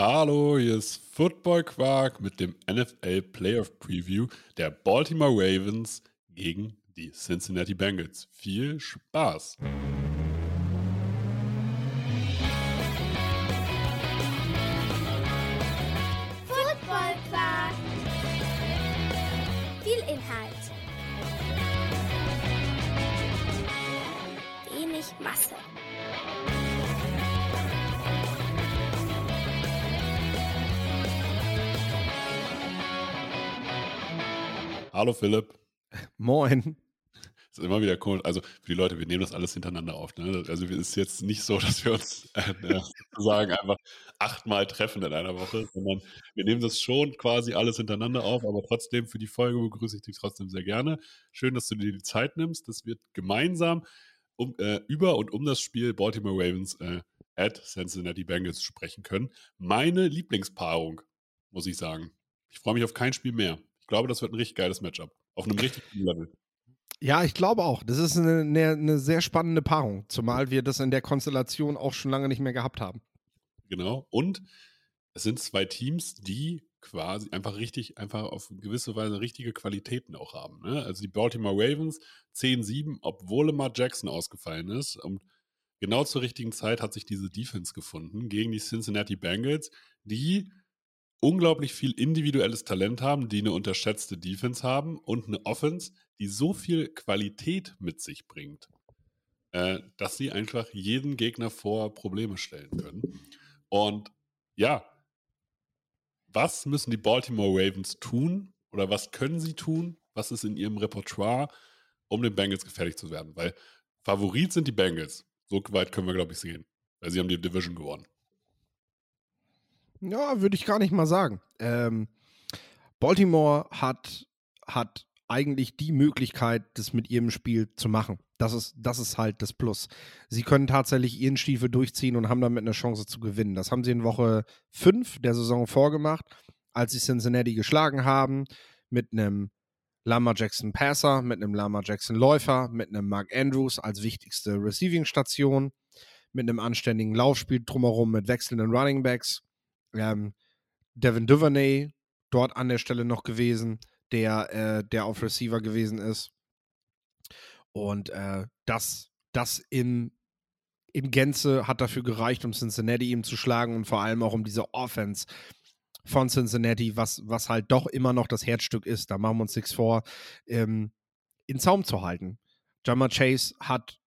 Hallo, hier ist Football Quark mit dem NFL Playoff Preview der Baltimore Ravens gegen die Cincinnati Bengals. Viel Spaß! Football Quark. Viel Inhalt. Wenig Masse. Hallo Philipp. Moin. ist immer wieder cool. Also für die Leute, wir nehmen das alles hintereinander auf. Ne? Also es ist jetzt nicht so, dass wir uns äh, äh, sozusagen einfach achtmal treffen in einer Woche, sondern wir nehmen das schon quasi alles hintereinander auf, aber trotzdem für die Folge begrüße ich dich trotzdem sehr gerne. Schön, dass du dir die Zeit nimmst. Das wird gemeinsam um, äh, über und um das Spiel Baltimore Ravens äh, at Cincinnati Bengals sprechen können. Meine Lieblingspaarung, muss ich sagen. Ich freue mich auf kein Spiel mehr. Ich glaube, das wird ein richtig geiles Matchup. Auf einem richtig guten Level. Ja, ich glaube auch. Das ist eine, eine, eine, sehr spannende Paarung, zumal wir das in der Konstellation auch schon lange nicht mehr gehabt haben. Genau. Und es sind zwei Teams, die quasi einfach richtig, einfach auf gewisse Weise richtige Qualitäten auch haben. Ne? Also die Baltimore Ravens 10-7, obwohl Lamar Jackson ausgefallen ist. Und genau zur richtigen Zeit hat sich diese Defense gefunden gegen die Cincinnati Bengals, die unglaublich viel individuelles Talent haben, die eine unterschätzte Defense haben und eine Offense, die so viel Qualität mit sich bringt, äh, dass sie einfach jeden Gegner vor Probleme stellen können. Und ja, was müssen die Baltimore Ravens tun oder was können sie tun? Was ist in ihrem Repertoire, um den Bengals gefährlich zu werden? Weil Favorit sind die Bengals. So weit können wir, glaube ich, sehen. Weil sie haben die Division gewonnen. Ja, würde ich gar nicht mal sagen. Ähm, Baltimore hat, hat eigentlich die Möglichkeit, das mit ihrem Spiel zu machen. Das ist, das ist halt das Plus. Sie können tatsächlich ihren Stiefel durchziehen und haben damit eine Chance zu gewinnen. Das haben sie in Woche 5 der Saison vorgemacht, als sie Cincinnati geschlagen haben, mit einem Lama Jackson Passer, mit einem Lama Jackson Läufer, mit einem Mark Andrews als wichtigste Receiving-Station, mit einem anständigen Laufspiel drumherum, mit wechselnden Running Backs. Ähm, Devin Duvernay dort an der Stelle noch gewesen, der, äh, der auf Receiver gewesen ist. Und äh, das, das in, in Gänze hat dafür gereicht, um Cincinnati ihm zu schlagen und vor allem auch um diese Offense von Cincinnati, was, was halt doch immer noch das Herzstück ist, da machen wir uns nichts vor, ähm, in Zaum zu halten. Jammer Chase hat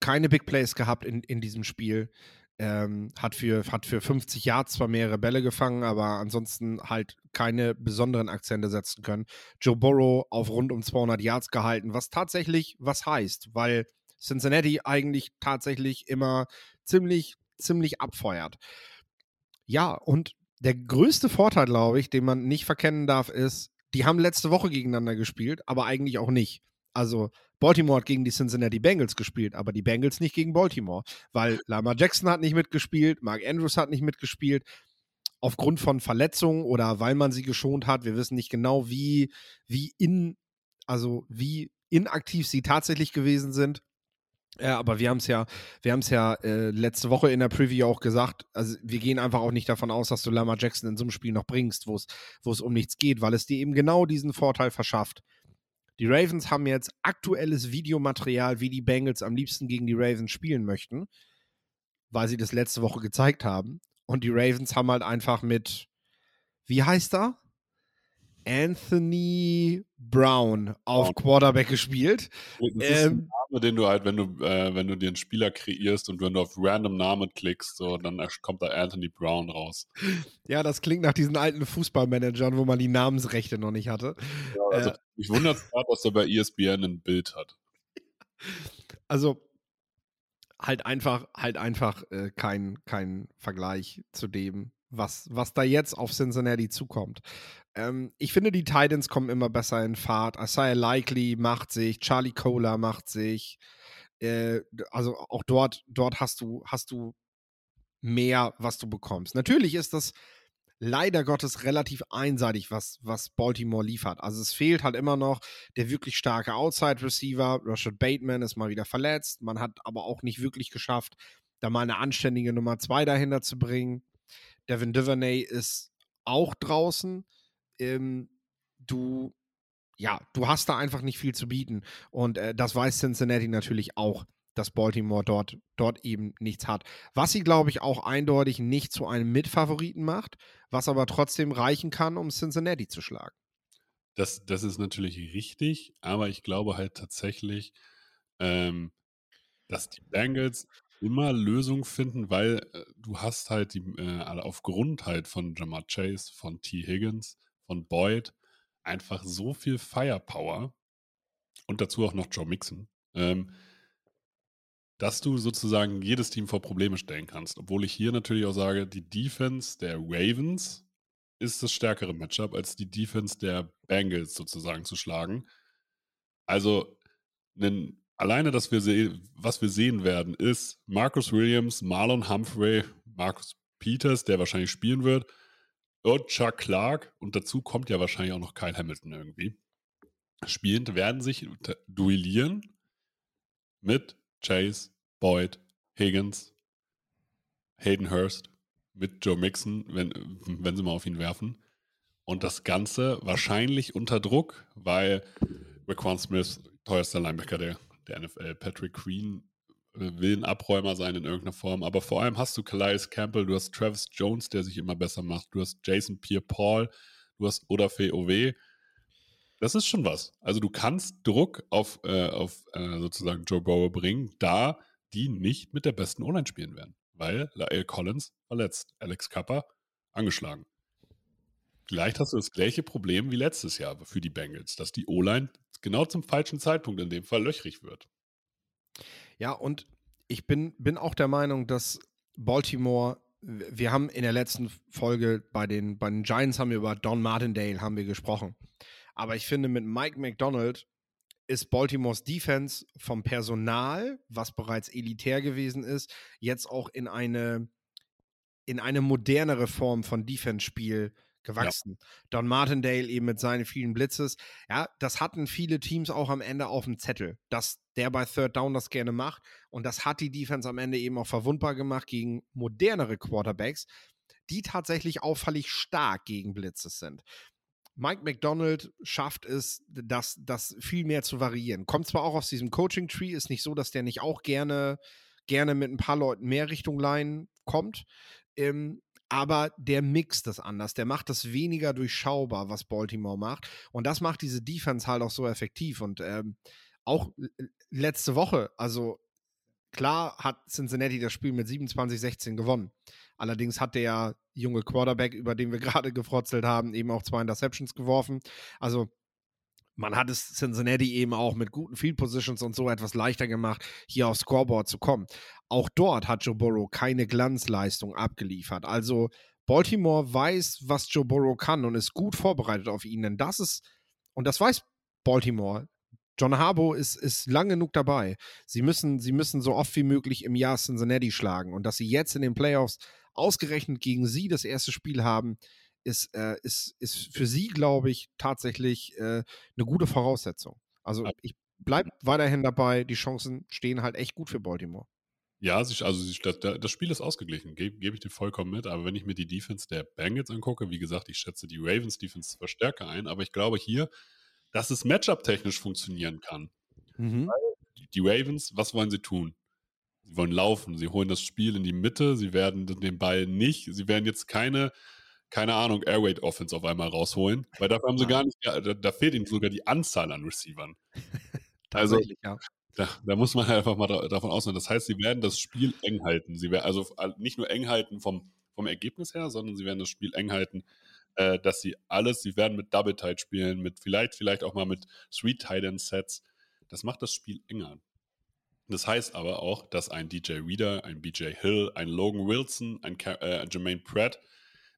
keine Big Plays gehabt in, in diesem Spiel. Ähm, hat, für, hat für 50 Yards zwar mehrere Bälle gefangen, aber ansonsten halt keine besonderen Akzente setzen können. Joe Burrow auf rund um 200 Yards gehalten, was tatsächlich was heißt, weil Cincinnati eigentlich tatsächlich immer ziemlich, ziemlich abfeuert. Ja, und der größte Vorteil, glaube ich, den man nicht verkennen darf, ist, die haben letzte Woche gegeneinander gespielt, aber eigentlich auch nicht. Also Baltimore hat gegen die Cincinnati Bengals gespielt, aber die Bengals nicht gegen Baltimore, weil Lama Jackson hat nicht mitgespielt, Mark Andrews hat nicht mitgespielt, aufgrund von Verletzungen oder weil man sie geschont hat. Wir wissen nicht genau, wie, wie in, also wie inaktiv sie tatsächlich gewesen sind. Ja, aber wir haben es ja, wir haben es ja äh, letzte Woche in der Preview auch gesagt. Also wir gehen einfach auch nicht davon aus, dass du Lama Jackson in so einem Spiel noch bringst, wo es, wo es um nichts geht, weil es dir eben genau diesen Vorteil verschafft. Die Ravens haben jetzt aktuelles Videomaterial, wie die Bengals am liebsten gegen die Ravens spielen möchten, weil sie das letzte Woche gezeigt haben. Und die Ravens haben halt einfach mit, wie heißt er? Anthony Brown auf Quarterback gespielt. Das ist ähm, ein Name, den du halt, wenn du, äh, wenn du dir einen Spieler kreierst und wenn du auf random Namen klickst, so, dann kommt da Anthony Brown raus. Ja, das klingt nach diesen alten Fußballmanagern, wo man die Namensrechte noch nicht hatte. Ja, also äh, ich wundere es gerade, dass er bei ESPN ein Bild hat. Also halt einfach, halt einfach äh, kein, kein Vergleich zu dem, was, was da jetzt auf Cincinnati zukommt. Ähm, ich finde, die Titans kommen immer besser in Fahrt. Isaiah Likely macht sich, Charlie Cola macht sich. Äh, also auch dort, dort hast du, hast du mehr, was du bekommst. Natürlich ist das leider Gottes relativ einseitig, was, was Baltimore liefert. Also es fehlt halt immer noch der wirklich starke Outside-Receiver. Rashad Bateman ist mal wieder verletzt. Man hat aber auch nicht wirklich geschafft, da mal eine anständige Nummer 2 dahinter zu bringen. Devin Duvernay ist auch draußen. Ähm, du, ja, du hast da einfach nicht viel zu bieten. Und äh, das weiß Cincinnati natürlich auch, dass Baltimore dort, dort eben nichts hat. Was sie, glaube ich, auch eindeutig nicht zu einem Mitfavoriten macht, was aber trotzdem reichen kann, um Cincinnati zu schlagen. Das, das ist natürlich richtig, aber ich glaube halt tatsächlich, ähm, dass die Bengals immer Lösungen finden, weil äh, du hast halt die, äh, aufgrund halt von Jamar Chase, von T. Higgins, von Boyd einfach so viel Firepower und dazu auch noch Joe Mixon, ähm, dass du sozusagen jedes Team vor Probleme stellen kannst. Obwohl ich hier natürlich auch sage, die Defense der Ravens ist das stärkere Matchup, als die Defense der Bengals sozusagen zu schlagen. Also, einen, alleine, dass wir was wir sehen werden, ist Marcus Williams, Marlon Humphrey, Marcus Peters, der wahrscheinlich spielen wird, und Chuck Clark. Und dazu kommt ja wahrscheinlich auch noch Kyle Hamilton irgendwie. Spielend werden sich duellieren mit Chase, Boyd, Higgins, Hayden Hurst mit Joe Mixon, wenn, wenn sie mal auf ihn werfen. Und das Ganze wahrscheinlich unter Druck, weil Raquan Smith, teuerster Linebacker der, der NFL, Patrick Queen äh, will ein Abräumer sein in irgendeiner Form. Aber vor allem hast du Calais Campbell, du hast Travis Jones, der sich immer besser macht, du hast Jason Pierre-Paul, du hast Odafe Owe. Das ist schon was. Also du kannst Druck auf, äh, auf äh, sozusagen Joe Burrow bringen, da die nicht mit der besten O-Line spielen werden weil Lael Collins verletzt, Alex Kappa angeschlagen. Vielleicht hast du das gleiche Problem wie letztes Jahr für die Bengals, dass die O-Line genau zum falschen Zeitpunkt in dem Fall löchrig wird. Ja, und ich bin, bin auch der Meinung, dass Baltimore, wir haben in der letzten Folge bei den, bei den Giants haben wir über Don Martindale haben wir gesprochen. Aber ich finde, mit Mike McDonald ist Baltimores Defense vom Personal, was bereits elitär gewesen ist, jetzt auch in eine, in eine modernere Form von Defense-Spiel gewachsen. Ja. Don Martindale eben mit seinen vielen Blitzes. Ja, das hatten viele Teams auch am Ende auf dem Zettel, dass der bei Third Down das gerne macht. Und das hat die Defense am Ende eben auch verwundbar gemacht gegen modernere Quarterbacks, die tatsächlich auffällig stark gegen Blitzes sind. Mike McDonald schafft es, das, das viel mehr zu variieren. Kommt zwar auch aus diesem Coaching-Tree, ist nicht so, dass der nicht auch gerne, gerne mit ein paar Leuten mehr Richtung Line kommt. Ähm, aber der mixt das anders. Der macht das weniger durchschaubar, was Baltimore macht. Und das macht diese Defense halt auch so effektiv. Und ähm, auch letzte Woche, also klar hat Cincinnati das Spiel mit 27-16 gewonnen. Allerdings hat der junge Quarterback, über den wir gerade gefrotzelt haben, eben auch zwei Interceptions geworfen. Also man hat es Cincinnati eben auch mit guten Field Positions und so etwas leichter gemacht, hier aufs Scoreboard zu kommen. Auch dort hat Joe Burrow keine Glanzleistung abgeliefert. Also Baltimore weiß, was Joe Burrow kann und ist gut vorbereitet auf ihn. Denn das ist, und das weiß Baltimore, John Harbaugh ist, ist lang genug dabei. Sie müssen, sie müssen so oft wie möglich im Jahr Cincinnati schlagen. Und dass sie jetzt in den Playoffs ausgerechnet gegen sie das erste Spiel haben, ist, äh, ist, ist für sie, glaube ich, tatsächlich äh, eine gute Voraussetzung. Also ich bleibe weiterhin dabei, die Chancen stehen halt echt gut für Baltimore. Ja, also das, Spiel ist ausgeglichen, gebe geb ich dir vollkommen mit. Aber wenn ich mir die Defense der Bengals angucke, wie gesagt, ich schätze die Ravens Defense zwar stärker ein, aber ich glaube hier, dass es Matchup-technisch funktionieren kann. Mhm. Die Ravens, was wollen sie tun? Sie wollen laufen, sie holen das Spiel in die Mitte, sie werden den Ball nicht, sie werden jetzt keine, keine Ahnung, Airweight Offense auf einmal rausholen, weil dafür haben sie gar nicht, da, da fehlt ihnen sogar die Anzahl an Receivern. also, ja. Da, da, muss man halt einfach mal da, davon ausgehen. Das heißt, sie werden das Spiel eng halten. Sie werden also nicht nur eng halten vom, vom Ergebnis her, sondern sie werden das Spiel eng halten, äh, dass sie alles, sie werden mit Double Tight spielen, mit vielleicht, vielleicht auch mal mit Sweet Tight End Sets. Das macht das Spiel enger. Das heißt aber auch, dass ein DJ Reader, ein BJ Hill, ein Logan Wilson, ein äh, Jermaine Pratt,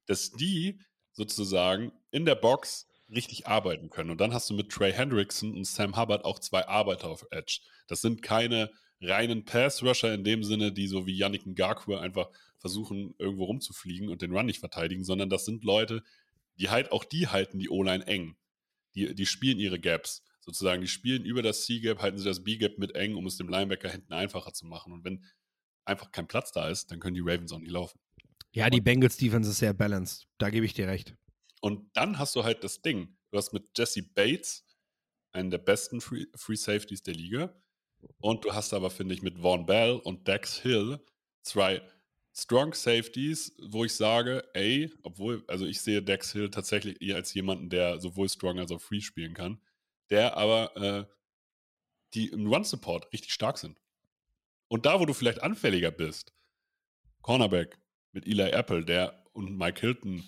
dass die sozusagen in der Box richtig arbeiten können. Und dann hast du mit Trey Hendrickson und Sam Hubbard auch zwei Arbeiter auf Edge. Das sind keine reinen Pass-Rusher in dem Sinne, die so wie Yannick Ngakwe einfach versuchen, irgendwo rumzufliegen und den Run nicht verteidigen, sondern das sind Leute, die halt auch die halten die O-Line eng. Die, die spielen ihre Gaps sozusagen, die spielen über das C-Gap, halten sie das B-Gap mit eng, um es dem Linebacker hinten einfacher zu machen. Und wenn einfach kein Platz da ist, dann können die Ravens auch nicht laufen. Ja, die Bengals Defense ist sehr balanced. Da gebe ich dir recht. Und dann hast du halt das Ding. Du hast mit Jesse Bates einen der besten Free, Free Safeties der Liga. Und du hast aber, finde ich, mit Vaughn Bell und Dex Hill zwei Strong Safeties, wo ich sage, ey, obwohl, also ich sehe Dex Hill tatsächlich eher als jemanden, der sowohl Strong als auch Free spielen kann, der aber äh, die im Run-Support richtig stark sind. Und da, wo du vielleicht anfälliger bist, Cornerback mit Eli Apple, der und Mike Hilton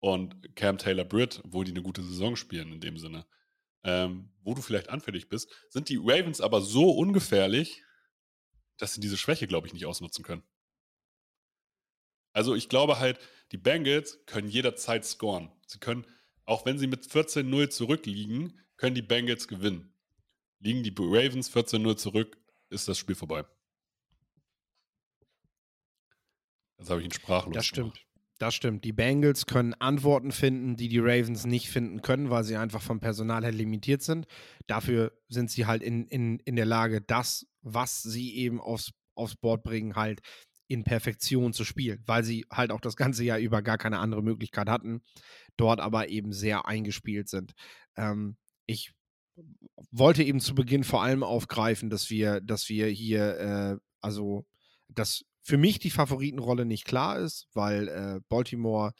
und Cam Taylor Britt, wo die eine gute Saison spielen in dem Sinne, ähm, wo du vielleicht anfällig bist, sind die Ravens aber so ungefährlich, dass sie diese Schwäche, glaube ich, nicht ausnutzen können. Also ich glaube halt, die Bengals können jederzeit scoren. Sie können, auch wenn sie mit 14-0 zurückliegen, können die Bengals gewinnen. Liegen die Ravens 14-0 zurück, ist das Spiel vorbei. Das habe ich ihn sprachlos Das stimmt. gemacht. Das stimmt. Die Bengals können Antworten finden, die die Ravens nicht finden können, weil sie einfach vom Personal her limitiert sind. Dafür sind sie halt in, in, in der Lage, das, was sie eben aufs, aufs Board bringen, halt in Perfektion zu spielen, weil sie halt auch das ganze Jahr über gar keine andere Möglichkeit hatten, dort aber eben sehr eingespielt sind. Ähm, ich wollte eben zu Beginn vor allem aufgreifen, dass wir, dass wir hier, äh, also, dass für mich die Favoritenrolle nicht klar ist, weil äh, Baltimore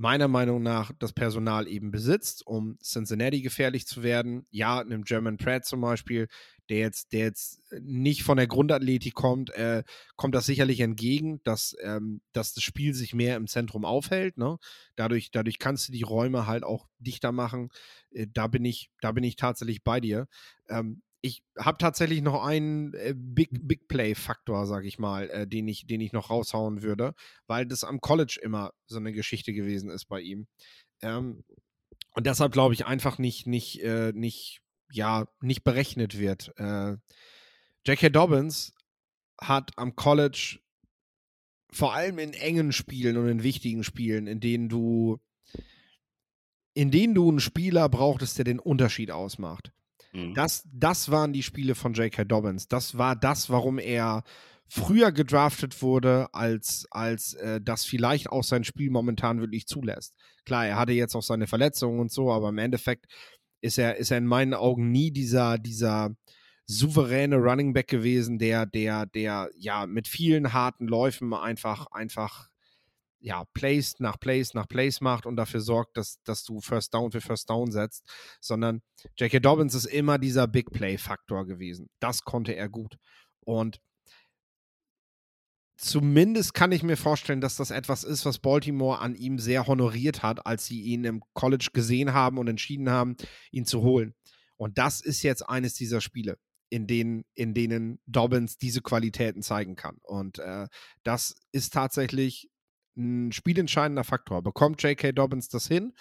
meiner Meinung nach das Personal eben besitzt, um Cincinnati gefährlich zu werden. Ja, einem German Pratt zum Beispiel, der jetzt, der jetzt nicht von der Grundathletik kommt, äh, kommt das sicherlich entgegen, dass, ähm, dass das Spiel sich mehr im Zentrum aufhält. Ne? Dadurch, dadurch kannst du die Räume halt auch dichter machen. Äh, da bin ich, da bin ich tatsächlich bei dir. Ähm, ich habe tatsächlich noch einen äh, Big, Big Play-Faktor, sage ich mal, äh, den, ich, den ich noch raushauen würde, weil das am College immer so eine Geschichte gewesen ist bei ihm. Ähm, und deshalb glaube ich einfach nicht, nicht, äh, nicht, ja, nicht berechnet wird. Äh, J.K. Dobbins hat am College vor allem in engen Spielen und in wichtigen Spielen, in denen du in denen du einen Spieler brauchtest, der den Unterschied ausmacht. Mhm. Das, das waren die Spiele von J.K. Dobbins. Das war das, warum er früher gedraftet wurde, als, als äh, das vielleicht auch sein Spiel momentan wirklich zulässt. Klar, er hatte jetzt auch seine Verletzungen und so, aber im Endeffekt ist er, ist er in meinen Augen nie dieser, dieser souveräne Running Back gewesen, der, der, der ja mit vielen harten Läufen einfach, einfach ja, Plays nach Plays nach Plays macht und dafür sorgt, dass, dass du First Down für First Down setzt, sondern J.K. Dobbins ist immer dieser Big Play-Faktor gewesen. Das konnte er gut. Und zumindest kann ich mir vorstellen, dass das etwas ist, was Baltimore an ihm sehr honoriert hat, als sie ihn im College gesehen haben und entschieden haben, ihn zu holen. Und das ist jetzt eines dieser Spiele, in denen, in denen Dobbins diese Qualitäten zeigen kann. Und äh, das ist tatsächlich ein spielentscheidender Faktor. Bekommt J.K. Dobbins das hin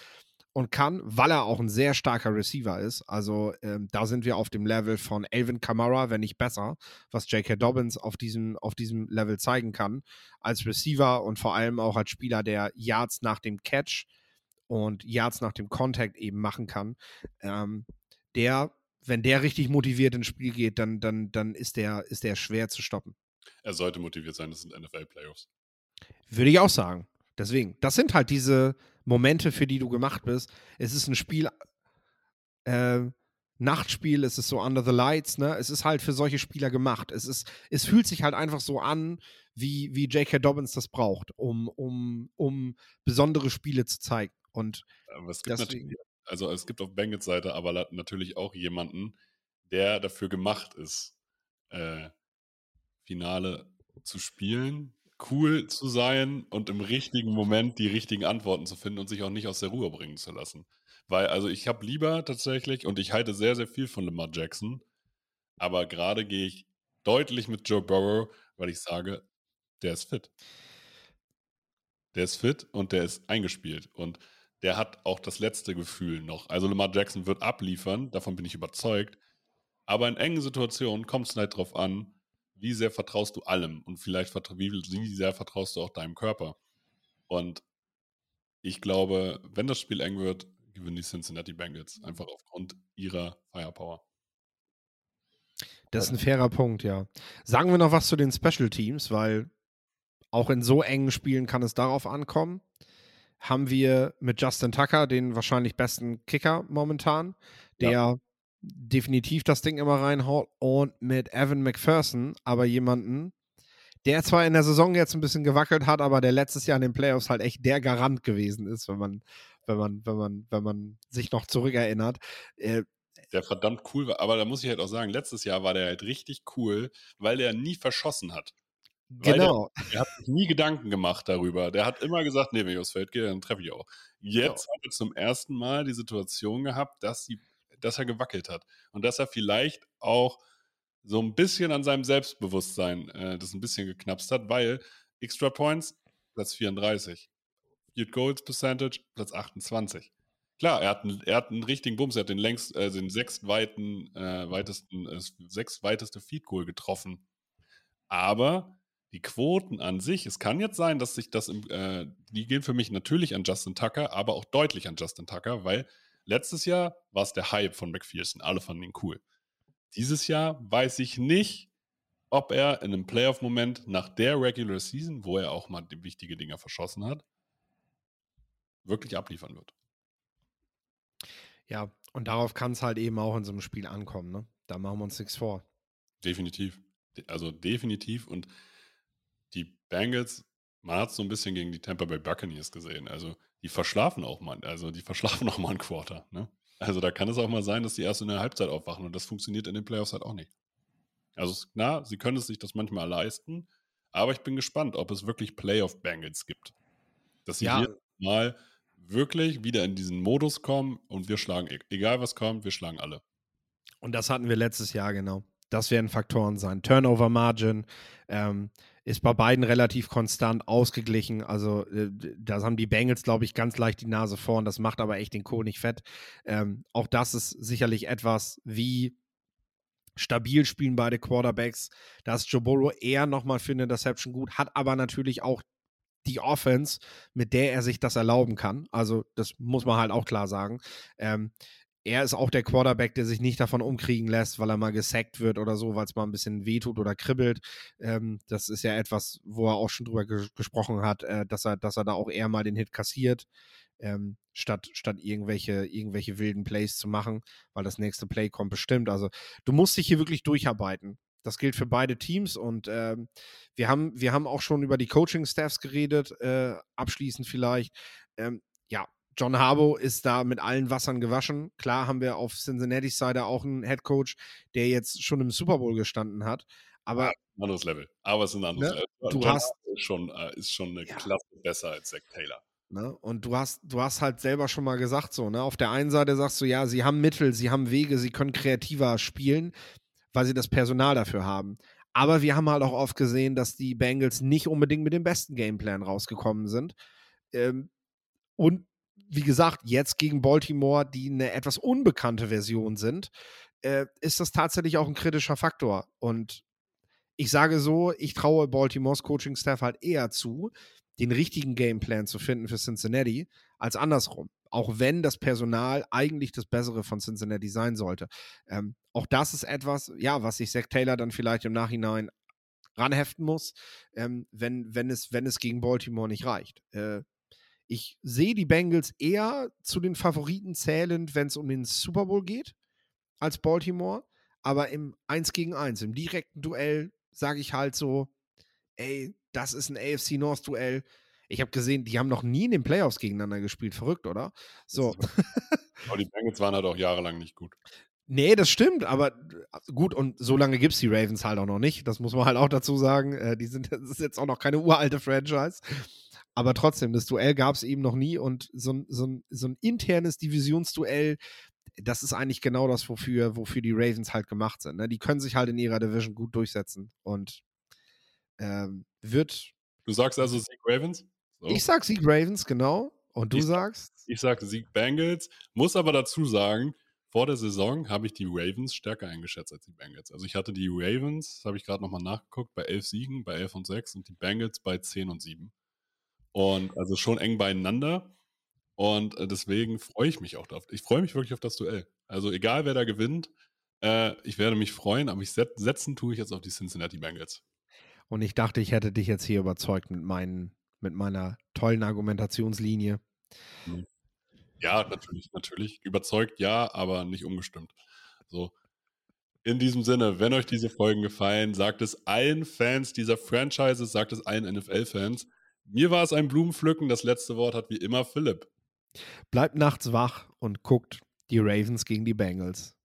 und kann, weil er auch ein sehr starker Receiver ist, also ähm, da sind wir auf dem Level von Alvin Kamara, wenn nicht besser, was J.K. Dobbins auf diesem, auf diesem Level zeigen kann, als Receiver und vor allem auch als Spieler, der Yards nach dem Catch und Yards nach dem Contact eben machen kann. Ähm, der, wenn der richtig motiviert ins Spiel geht, dann, dann, dann ist, der, ist der schwer zu stoppen. Er sollte motiviert sein, das sind NFL-Playoffs. Würde ich auch sagen. Deswegen, das sind halt diese Momente, für die du gemacht bist. Es ist ein Spiel, äh, Nachtspiel, es ist so under the lights, ne? Es ist halt für solche Spieler gemacht. Es ist, es fühlt sich halt einfach so an, wie, wie J.K. Dobbins das braucht, um, um, um besondere Spiele zu zeigen. Und Aber es gibt Deswegen- natürlich, also es gibt auf Bengals Seite aber natürlich auch jemanden, der dafür gemacht ist, äh, Finale zu spielen, cool zu sein und im richtigen Moment die richtigen Antworten zu finden und sich auch nicht aus der Ruhe bringen zu lassen. Weil, also ich habe lieber tatsächlich, und ich halte sehr, sehr viel von Lamar Jackson, aber gerade gehe ich deutlich mit Joe Burrow, weil ich sage, der ist fit. Der ist fit und der ist eingespielt. Und der hat auch das letzte Gefühl noch. Also Lamar Jackson wird abliefern, davon bin ich überzeugt. Aber in engen Situationen kommt es halt drauf an, wie sehr vertraust du allem und vielleicht wie, wie sehr vertraust du auch deinem Körper. Und ich glaube, wenn das Spiel eng wird, gewinnen die Cincinnati Bengals einfach aufgrund ihrer Firepower. das ist ein fairer Punkt, ja. Sagen wir noch was zu den Special Teams, weil auch in so engen Spielen kann es darauf ankommen. Haben wir mit Justin Tucker den wahrscheinlich besten Kicker momentan, der ja. Definitiv das Ding immer reinhaut. Und mit Evan McPherson, aber jemanden, der zwar in der Saison jetzt ein bisschen gewackelt hat, aber der letztes Jahr in den Playoffs halt echt der Garant gewesen ist, wenn man, wenn man, wenn man, wenn man sich noch zurückerinnert. Äh, der verdammt cool war. Aber da muss ich halt auch sagen, letztes Jahr war der halt richtig cool, weil der nie verschossen hat. Genau. Der, der, hat sich nie Gedanken gemacht darüber. Der hat immer gesagt, nee, wenn ich aufs Feld gehe, dann treffe ich auch. Jetzt ja. hat er zum ersten Mal die Situation gehabt, dass, die, dass er gewackelt hat. Und dass er vielleicht auch so ein bisschen an seinem Selbstbewusstsein äh, das ein bisschen geknapst hat, weil Extra Points, Platz 34. Field Goals Percentage, Platz 28. Klar, er hat, einen, er hat einen richtigen Bums, er hat den längst, äh, den sechs weiten, äh, weitesten, äh, sechs weiteste Feed Goal getroffen. Aber die Quoten an sich, es kann jetzt sein, dass sich das, im, äh, die gehen für mich natürlich an Justin Tucker, aber auch deutlich an Justin Tucker, weil letztes Jahr war es der Hype von McPherson. Alle fanden ihn cool. Dieses Jahr weiß ich nicht, ob er in einem Playoff-Moment nach der Regular Season, wo er auch mal wichtige Dinger verschossen hat, wirklich abliefern wird. Ja, und darauf kann es halt eben auch in so einem Spiel ankommen. Ne? Da machen wir uns nichts vor. Definitiv. Also definitiv. Und die Bengals, man hat es so ein bisschen gegen die Tampa Bay Buccaneers gesehen. Also die verschlafen auch mal, also die verschlafen auch mal ein Quarter. Ne? Also da kann es auch mal sein, dass die erst in der Halbzeit aufwachen und das funktioniert in den Playoffs halt auch nicht. Also klar, sie können es sich das manchmal leisten, aber ich bin gespannt, ob es wirklich Playoff-Bangles gibt. Dass sie ja. hier mal wirklich wieder in diesen Modus kommen und wir schlagen, e-, egal was kommt, wir schlagen alle. Und das hatten wir letztes Jahr genau. Das werden Faktoren sein. Turnover Margin ähm, ist bei beiden relativ konstant ausgeglichen. Also äh, da haben die Bengals, glaube ich, ganz leicht die Nase vorn. Das macht aber echt den Kohl nicht fett. Ähm, auch das ist sicherlich etwas, wie stabil spielen beide Quarterbacks. Da ist Joe Burrow eher nochmal für eine Interception gut, hat aber natürlich auch die Offense, mit der er sich das erlauben kann. Also das muss man halt auch klar sagen. Ähm, er ist auch der Quarterback, der sich nicht davon umkriegen lässt, weil er mal gesackt wird oder so, weil es mal ein bisschen wehtut oder kribbelt. Ähm, das ist ja etwas, wo er auch schon drüber ge gesprochen hat, äh, dass, er, dass er da auch eher mal den Hit kassiert, ähm, statt, statt irgendwelche, irgendwelche wilden Plays zu machen, weil das nächste Play kommt bestimmt. Also du musst dich hier wirklich durcharbeiten. Das gilt für beide Teams und ähm, wir, haben, wir haben auch schon über die Coaching-Staffs geredet, äh, abschließend vielleicht. Ähm, ja, John Harbaugh ist da mit allen Wassern gewaschen. Klar haben wir auf Cincinnati Seite auch einen Head Coach, der jetzt schon im Super Bowl gestanden hat. Aber ja, ein anderes Level. Aber es ist ein anderes ne? Level. Du John hast ist schon, äh, ist schon eine ja. Klasse besser als Zach Taylor. Ne? Und du hast, du hast halt selber schon mal gesagt, so, ne? Auf der einen Seite sagst du, ja, sie haben Mittel, sie haben Wege, sie können kreativer spielen, weil sie das Personal dafür haben. Aber wir haben halt auch oft gesehen, dass die Bengals nicht unbedingt mit dem besten Gameplan rausgekommen sind. Ähm, und wie gesagt, jetzt gegen Baltimore, die eine etwas unbekannte Version sind, äh, ist das tatsächlich auch ein kritischer Faktor. Und ich sage so, ich traue Baltimores Coaching-Staff halt eher zu, den richtigen Gameplan zu finden für Cincinnati, als andersrum. Auch wenn das Personal eigentlich das Bessere von Cincinnati sein sollte. Ähm, auch das ist etwas, ja, was sich Zach Taylor dann vielleicht im Nachhinein ranheften muss, ähm, wenn, wenn, es, wenn es gegen Baltimore nicht reicht. Äh, ich sehe die Bengals eher zu den Favoriten zählend, wenn es um den Super Bowl geht, als Baltimore. Aber im 1 gegen 1, im direkten Duell, sage ich halt so, ey, das ist ein AFC North Duell. Ich habe gesehen, die haben noch nie in den Playoffs gegeneinander gespielt. Verrückt, oder? So. Aber die Bengals waren halt auch jahrelang nicht gut. Nee, das stimmt, aber gut, und so lange gibt es die Ravens halt auch noch nicht. Das muss man halt auch dazu sagen. Äh, die sind, das ist jetzt auch noch keine uralte Franchise. Aber trotzdem, das Duell gab es eben noch nie und so, so, so ein internes Divisionsduell, das ist eigentlich genau das, wofür, wofür die Ravens halt gemacht sind. Ne? Die können sich halt in ihrer Division gut durchsetzen und ähm, wird. Du sagst also Sieg Ravens? So. Ich sag Sieg Ravens, genau. Und du ich, sagst? Ich sag Sieg Bengals, muss aber dazu sagen, vor der Saison habe ich die Ravens stärker eingeschätzt als die Bengals. Also ich hatte die Ravens, habe ich gerade nochmal nachgeguckt, bei 11 Siegen, bei 11 und 6 und die Bengals bei 10 und 7. Und also schon eng beieinander. Und äh, deswegen freue ich mich auch darauf. Ich freue mich wirklich auf das Duell. Also egal, wer da gewinnt, äh, ich werde mich freuen, aber ich set setzen tue ich jetzt auf die Cincinnati Bengals. Und ich dachte, ich hätte dich jetzt hier überzeugt mit, meinen, mit meiner tollen Argumentationslinie. Ja, natürlich, natürlich. Überzeugt ja, aber nicht umgestimmt. So. In diesem Sinne, wenn euch diese Folgen gefallen, sagt es allen Fans dieser Franchises, sagt es allen NFL-Fans. Mir war es ein Blumenpflücken. Das letzte Wort hat wie immer Philipp. Bleibt nachts wach und guckt die Ravens gegen die Bengals.